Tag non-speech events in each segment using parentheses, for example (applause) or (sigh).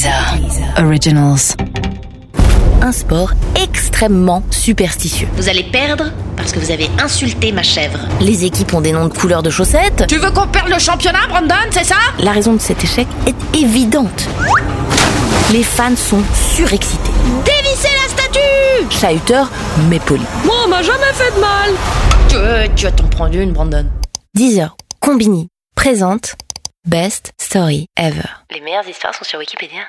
Deezer Originals. Un sport extrêmement superstitieux. Vous allez perdre parce que vous avez insulté ma chèvre. Les équipes ont des noms de couleurs de chaussettes. Tu veux qu'on perde le championnat, Brandon, c'est ça? La raison de cet échec est évidente. Les fans sont surexcités. Dévissez la statue Chahuteur, mais poli. Moi, on m'a jamais fait de mal Tu, tu vas t'en prendre une, Brandon. 10 heures. Combini présente Best Story Ever. Les meilleures histoires sont sur Wikipédia.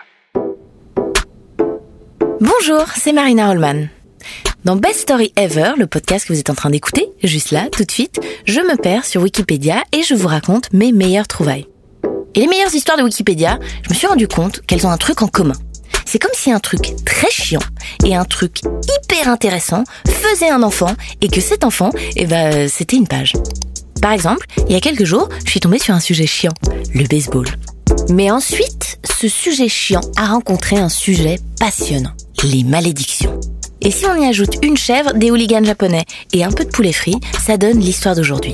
Bonjour, c'est Marina Holman. Dans Best Story Ever, le podcast que vous êtes en train d'écouter, juste là, tout de suite, je me perds sur Wikipédia et je vous raconte mes meilleures trouvailles. Et les meilleures histoires de Wikipédia, je me suis rendu compte qu'elles ont un truc en commun. C'est comme si un truc très chiant et un truc hyper intéressant faisaient un enfant et que cet enfant, eh ben, c'était une page. Par exemple, il y a quelques jours, je suis tombée sur un sujet chiant, le baseball. Mais ensuite, ce sujet chiant a rencontré un sujet passionnant, les malédictions. Et si on y ajoute une chèvre, des hooligans japonais et un peu de poulet frit, ça donne l'histoire d'aujourd'hui.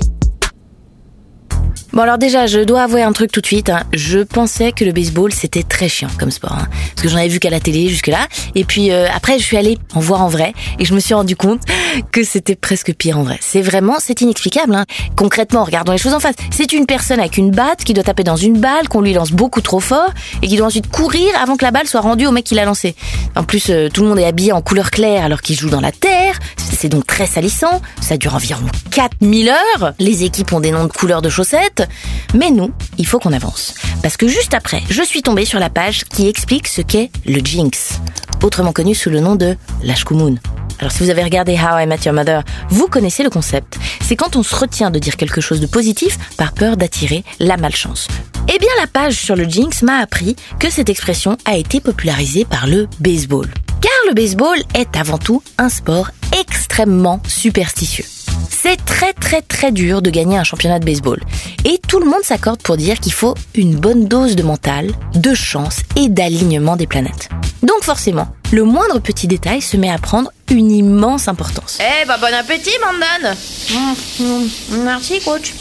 Bon alors déjà, je dois avouer un truc tout de suite. hein. Je pensais que le baseball c'était très chiant comme sport, hein. parce que j'en avais vu qu'à la télé jusque là. Et puis euh, après, je suis allée en voir en vrai et je me suis rendu compte (laughs) que c'était presque pire en vrai. C'est vraiment, c'est inexplicable. Hein. Concrètement, regardons les choses en face. C'est une personne avec une batte qui doit taper dans une balle qu'on lui lance beaucoup trop fort et qui doit ensuite courir avant que la balle soit rendue au mec qui l'a lancée. En plus, euh, tout le monde est habillé en couleur claire alors qu'il joue dans la terre. C'est donc très salissant. Ça dure environ 4000 heures. Les équipes ont des noms de couleurs de chaussettes. Mais nous, il faut qu'on avance. Parce que juste après, je suis tombée sur la page qui explique ce qu'est le jinx. Autrement connu sous le nom de l'ashkumun. Alors si vous avez regardé How I Met Your Mother, vous connaissez le concept. C'est quand on se retient de dire quelque chose de positif par peur d'attirer la malchance. Eh bien la page sur le jinx m'a appris que cette expression a été popularisée par le baseball. Car le baseball est avant tout un sport extrêmement superstitieux. C'est très très très dur de gagner un championnat de baseball. Et tout le monde s'accorde pour dire qu'il faut une bonne dose de mental, de chance et d'alignement des planètes. Donc forcément, le moindre petit détail se met à prendre une immense importance. Eh bah bon appétit, Brandon Mmh, mmh, Merci, coach.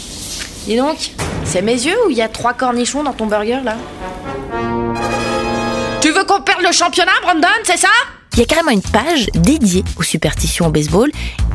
Dis donc, c'est mes yeux ou il y a trois cornichons dans ton burger, là? Veux qu'on perde le championnat, Brandon, c'est ça? Il y a carrément une page dédiée aux superstitions au baseball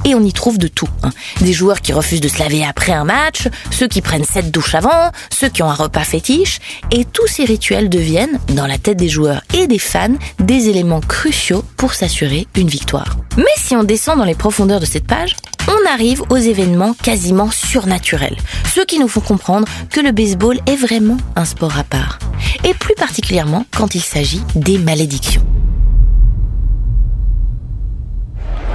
et on y trouve de tout. hein. Des joueurs qui refusent de se laver après un match, ceux qui prennent sept douches avant, ceux qui ont un repas fétiche, et tous ces rituels deviennent, dans la tête des joueurs et des fans, des éléments cruciaux pour s'assurer une victoire. Mais si on descend dans les profondeurs de cette page, on arrive aux événements quasiment surnaturels, ceux qui nous font comprendre que le baseball est vraiment un sport à part, et plus particulièrement quand il s'agit des malédictions.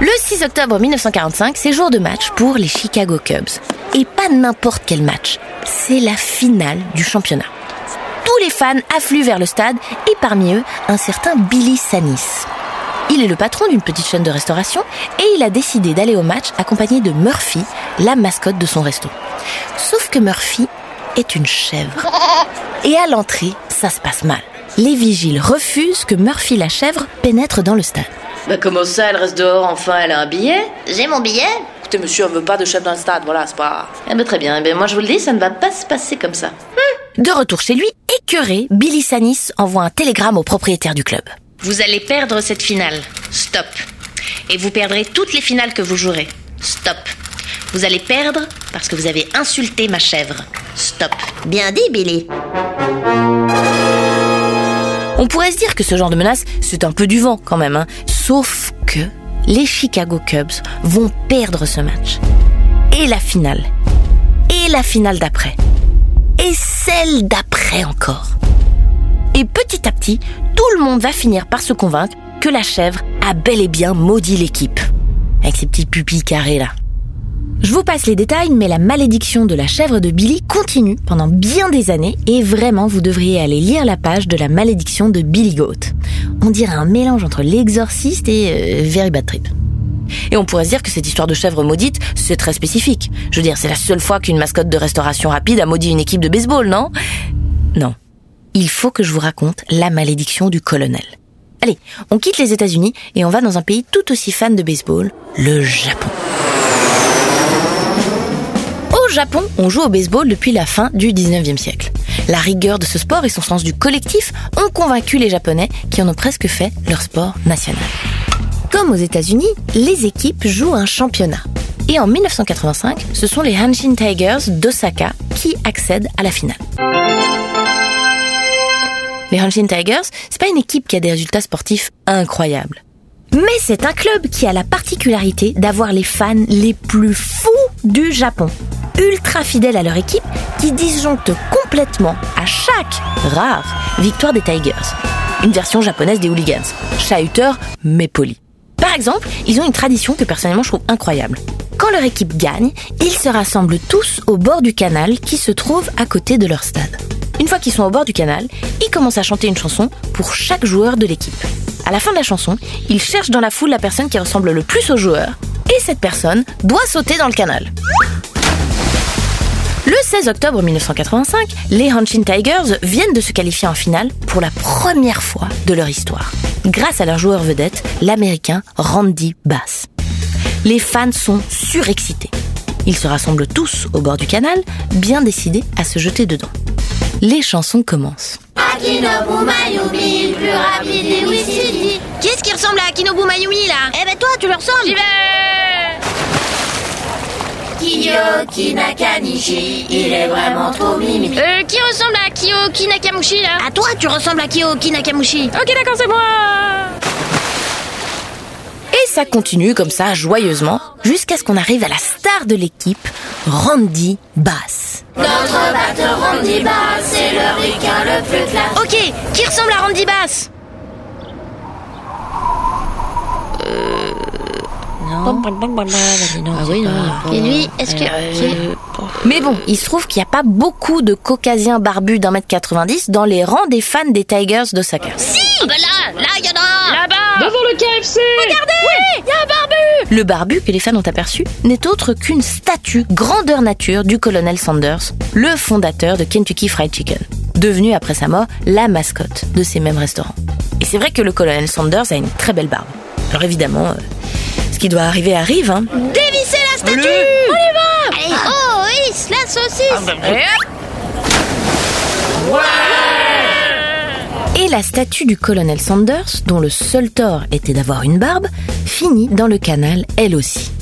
Le 6 octobre 1945, c'est jour de match pour les Chicago Cubs. Et pas n'importe quel match, c'est la finale du championnat. Tous les fans affluent vers le stade et parmi eux, un certain Billy Sanis. Il est le patron d'une petite chaîne de restauration et il a décidé d'aller au match accompagné de Murphy, la mascotte de son resto. Sauf que Murphy est une chèvre. Et à l'entrée, ça se passe mal. Les vigiles refusent que Murphy la chèvre pénètre dans le stade. Bah comment ça, elle reste dehors, enfin, elle a un billet? J'ai mon billet Écoutez, monsieur, on veut pas de chef dans le stade, voilà, c'est pas... Eh ben très bien, eh ben moi je vous le dis, ça ne va pas se passer comme ça. De retour chez lui, écœuré, Billy Sanis envoie un télégramme au propriétaire du club. Vous allez perdre cette finale. Stop. Et vous perdrez toutes les finales que vous jouerez. Stop. Vous allez perdre parce que vous avez insulté ma chèvre. Stop. Bien dit, Billy. On pourrait se dire que ce genre de menace, c'est un peu du vent quand même. hein. Sauf que les Chicago Cubs vont perdre ce match. Et la finale. Et la finale d'après. Et celle d'après encore. Et petit à petit, tout le monde va finir par se convaincre que la chèvre a bel et bien maudit l'équipe. Avec ses petits pupilles carrés là. Je vous passe les détails, mais la malédiction de la chèvre de Billy continue pendant bien des années et vraiment vous devriez aller lire la page de la malédiction de Billy Goat. On dirait un mélange entre l'exorciste et euh, Very Bad Trip. Et on pourrait se dire que cette histoire de chèvre maudite, c'est très spécifique. Je veux dire, c'est la seule fois qu'une mascotte de restauration rapide a maudit une équipe de baseball, non? Non. Il faut que je vous raconte la malédiction du colonel. Allez, on quitte les États-Unis et on va dans un pays tout aussi fan de baseball, le Japon. Au Japon, on joue au baseball depuis la fin du 19e siècle. La rigueur de ce sport et son sens du collectif ont convaincu les Japonais qui en ont presque fait leur sport national. Comme aux États-Unis, les équipes jouent un championnat. Et en 1985, ce sont les Hanshin Tigers d'Osaka qui accèdent à la finale. Les Hanshin Tigers, c'est pas une équipe qui a des résultats sportifs incroyables. Mais c'est un club qui a la particularité d'avoir les fans les plus fous du Japon. Ultra fidèles à leur équipe, qui disjonctent complètement à chaque rare victoire des Tigers. Une version japonaise des hooligans. Chahuteurs, mais polis. Par exemple, ils ont une tradition que personnellement je trouve incroyable. Quand leur équipe gagne, ils se rassemblent tous au bord du canal qui se trouve à côté de leur stade. Une fois qu'ils sont au bord du canal, ils commencent à chanter une chanson pour chaque joueur de l'équipe. À la fin de la chanson, ils cherchent dans la foule la personne qui ressemble le plus au joueur, et cette personne doit sauter dans le canal. Le 16 octobre 1985, les Hanshin Tigers viennent de se qualifier en finale pour la première fois de leur histoire, grâce à leur joueur vedette, l'américain Randy Bass. Les fans sont surexcités. Ils se rassemblent tous au bord du canal, bien décidés à se jeter dedans. Les chansons commencent. Akinobu Mayumi, plus rapide et Wissidi. Qui est-ce qui ressemble à Akinobu Mayumi là? Eh ben toi, tu le ressembles. J'y vais Kiyoki Nakanishi, il est vraiment trop mimi. Euh, qui ressemble à Kiyoki Nakamushi là? À toi, tu ressembles à Kiyoki Nakamushi. Ok d'accord c'est moi ça continue comme ça, joyeusement, jusqu'à ce qu'on arrive à la star de l'équipe, Randy Bass. Notre batteur Randy Bass, c'est le ricain le plus classe. Ok, qui ressemble à Randy Bass? Ah oui, non. Et lui, est-ce que... Mais bon, il se trouve qu'il n'y a pas beaucoup de caucasiens barbus d'un mètre 90 dans les rangs des fans des Tigers d'Osaka. Ah bah là, là, il y a Devant le KFC Regardez Oui, il y a un barbu. Le barbu que les fans ont aperçu n'est autre qu'une statue grandeur nature du colonel Sanders, le fondateur de Kentucky Fried Chicken, devenu après sa mort la mascotte de ces mêmes restaurants. Et c'est vrai que le colonel Sanders a une très belle barbe. Alors évidemment, euh, ce qui doit arriver arrive, hein. Dévissez la statue. On y va. Allez, oh, oui, la saucisse. Et la statue du colonel Sanders, dont le seul tort était d'avoir une barbe, finit dans le canal elle aussi.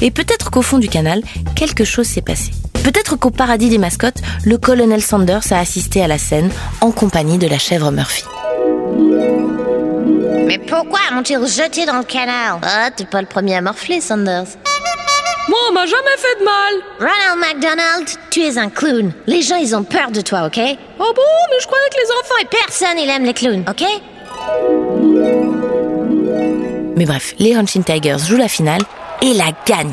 Et peut-être qu'au fond du canal, quelque chose s'est passé. Peut-être qu'au paradis des mascottes, le colonel Sanders a assisté à la scène en compagnie de la chèvre Murphy. Mais pourquoi m'ont-ils jeté dans le canal? Ah, t'es pas le premier à morfler, Sanders. Moi, on m'a jamais fait de mal Ronald McDonald, tu es un clown. Les gens, ils ont peur de toi, ok? Oh bon, mais je croyais que les enfants... Et personne, il aime les clowns, ok? Mais bref, les Hanshin Tigers jouent la finale et la gagnent.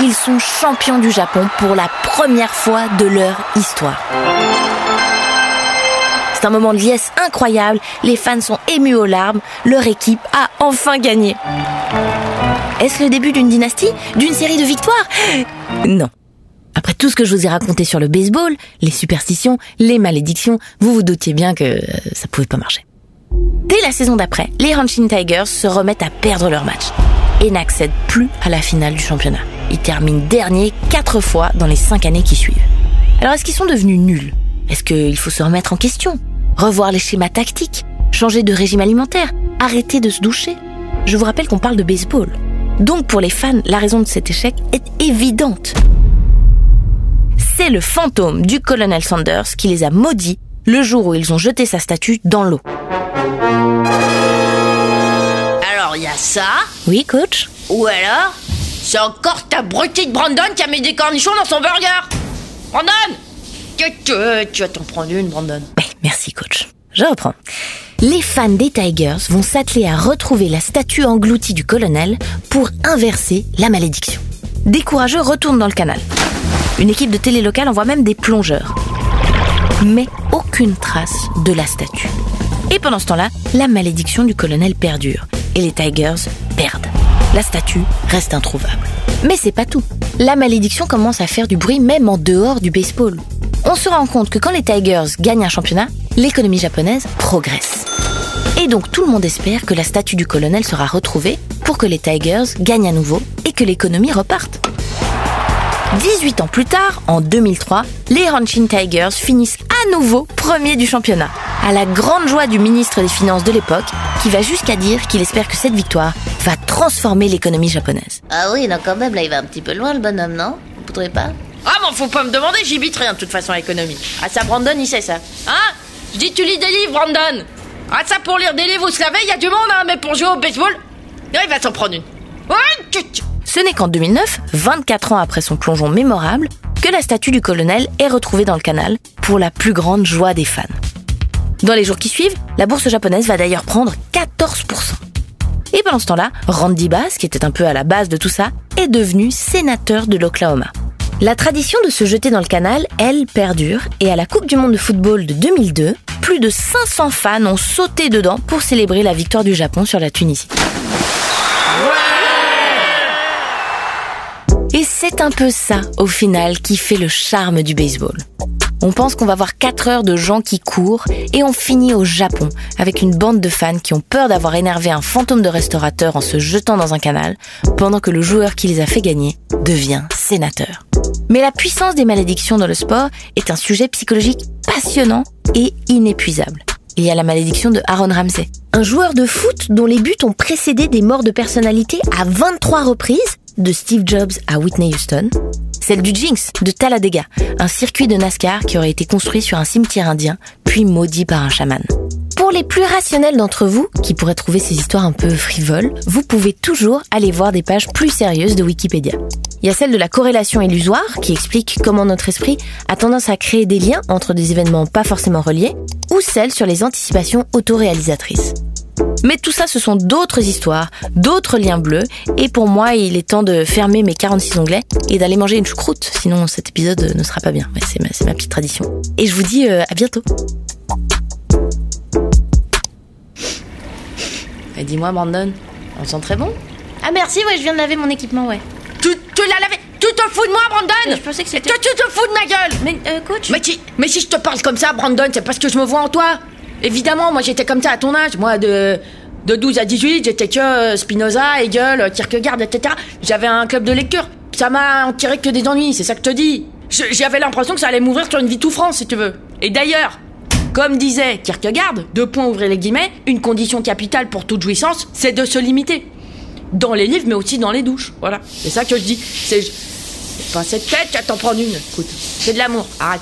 Ils sont champions du Japon pour la première fois de leur histoire. C'est un moment de liesse incroyable, les fans sont émus aux larmes, leur équipe a enfin gagné. Est-ce le début d'une dynastie D'une série de victoires? Non. Après tout ce que je vous ai raconté sur le baseball, les superstitions, les malédictions, vous vous doutiez bien que euh, ça pouvait pas marcher. Dès la saison d'après, les Hanshin Tigers se remettent à perdre leur match et n'accèdent plus à la finale du championnat. Ils terminent dernier quatre fois dans les cinq années qui suivent. Alors est-ce qu'ils sont devenus nuls? Est-ce qu'il faut se remettre en question? Revoir les schémas tactiques? Changer de régime alimentaire? Arrêter de se doucher? Je vous rappelle qu'on parle de baseball. Donc pour les fans, la raison de cet échec est évidente. C'est le fantôme du colonel Sanders qui les a maudits le jour où ils ont jeté sa statue dans l'eau. Alors, il y a ça, Oui, coach ou alors, c'est encore ta abruti de Brandon qui a mis des cornichons dans son burger Brandon que tu, tu vas t'en prendre une, Brandon. Ouais, merci coach. Je reprends. Les fans des Tigers vont s'atteler à retrouver la statue engloutie du colonel pour inverser la malédiction. Des courageux retournent dans le canal. Une équipe de télé locale envoie même des plongeurs. Mais aucune trace de la statue. Et pendant ce temps-là, la malédiction du colonel perdure. Et les Tigers perdent. La statue reste introuvable. Mais c'est pas tout. La malédiction commence à faire du bruit même en dehors du baseball. On se rend compte que quand les Tigers gagnent un championnat, l'économie japonaise progresse. Et donc tout le monde espère que la statue du colonel sera retrouvée pour que les Tigers gagnent à nouveau et que l'économie reparte. 18 ans plus tard, en 2003, les Hanshin Tigers finissent à nouveau premier du championnat, à la grande joie du ministre des Finances de l'époque, qui va jusqu'à dire qu'il espère que cette victoire va transformer l'économie japonaise. Ah oui, non, quand même, là, il va un petit peu loin, le bonhomme, non? Vous trouvez pas? Ah, mais faut pas me demander, j'y bite rien de toute façon à l'économie. Ah, ça, Brandon, il sait ça. Hein? Je dis, tu lis des livres, Brandon Ah, ça, pour lire des livres, vous savez, il y a du monde, hein, mais pour jouer au baseball, il va s'en prendre une. Ce n'est qu'en 2009, 24 ans après son plongeon mémorable, que la statue du colonel est retrouvée dans le canal pour la plus grande joie des fans. Dans les jours qui suivent, la bourse japonaise va d'ailleurs prendre 14%. Et pendant ce temps-là, Randy Bass, qui était un peu à la base de tout ça, est devenu sénateur de l'Oklahoma. La tradition de se jeter dans le canal, elle, perdure, et à la Coupe du Monde de football de 2002, plus de 500 fans ont sauté dedans pour célébrer la victoire du Japon sur la Tunisie. Et c'est un peu ça, au final, qui fait le charme du baseball. On pense qu'on va voir 4 heures de gens qui courent et on finit au Japon avec une bande de fans qui ont peur d'avoir énervé un fantôme de restaurateur en se jetant dans un canal pendant que le joueur qui les a fait gagner devient sénateur. Mais la puissance des malédictions dans le sport est un sujet psychologique passionnant et inépuisable. Il y a la malédiction de Aaron Ramsey, un joueur de foot dont les buts ont précédé des morts de personnalités à 23 reprises, de Steve Jobs à Whitney Houston, celle du Jinx de Talladega, un circuit de NASCAR qui aurait été construit sur un cimetière indien, puis maudit par un chaman. Pour les plus rationnels d'entre vous, qui pourraient trouver ces histoires un peu frivoles, vous pouvez toujours aller voir des pages plus sérieuses de Wikipédia. Il y a celle de la corrélation illusoire, qui explique comment notre esprit a tendance à créer des liens entre des événements pas forcément reliés, ou celle sur les anticipations autoréalisatrices. Mais tout ça, ce sont d'autres histoires, d'autres liens bleus, et pour moi, il est temps de fermer mes 46 onglets et d'aller manger une choucroute, sinon cet épisode ne sera pas bien. C'est ma, c'est ma petite tradition. Et je vous dis euh, à bientôt. Et dis-moi, Brandon, on sent très bon? Ah merci, ouais, je viens de laver mon équipement, ouais. Tu, tu l'as lavé Tu te fous de moi, Brandon Je pensais que c'était- Tu, tu te fous de ma gueule Mais, euh, coach Mais si, mais si je te parle comme ça, Brandon, c'est parce que je me vois en toi. Évidemment, moi j'étais comme ça à ton âge. Moi, de, de 12 à 18, j'étais que euh, Spinoza, Hegel, Kierkegaard, etc. J'avais un club de lecture. Ça m'a tiré que des ennuis, c'est ça que je te dis. J'avais l'impression que ça allait m'ouvrir sur une vie tout France, si tu veux. Et d'ailleurs, comme disait Kierkegaard, deux points ouvrez les guillemets, une condition capitale pour toute jouissance, c'est de se limiter. Dans les livres, mais aussi dans les douches. Voilà. C'est ça que je dis. C'est. Pas cette tête, t'en prendre une. Écoute, c'est de l'amour. Arrête.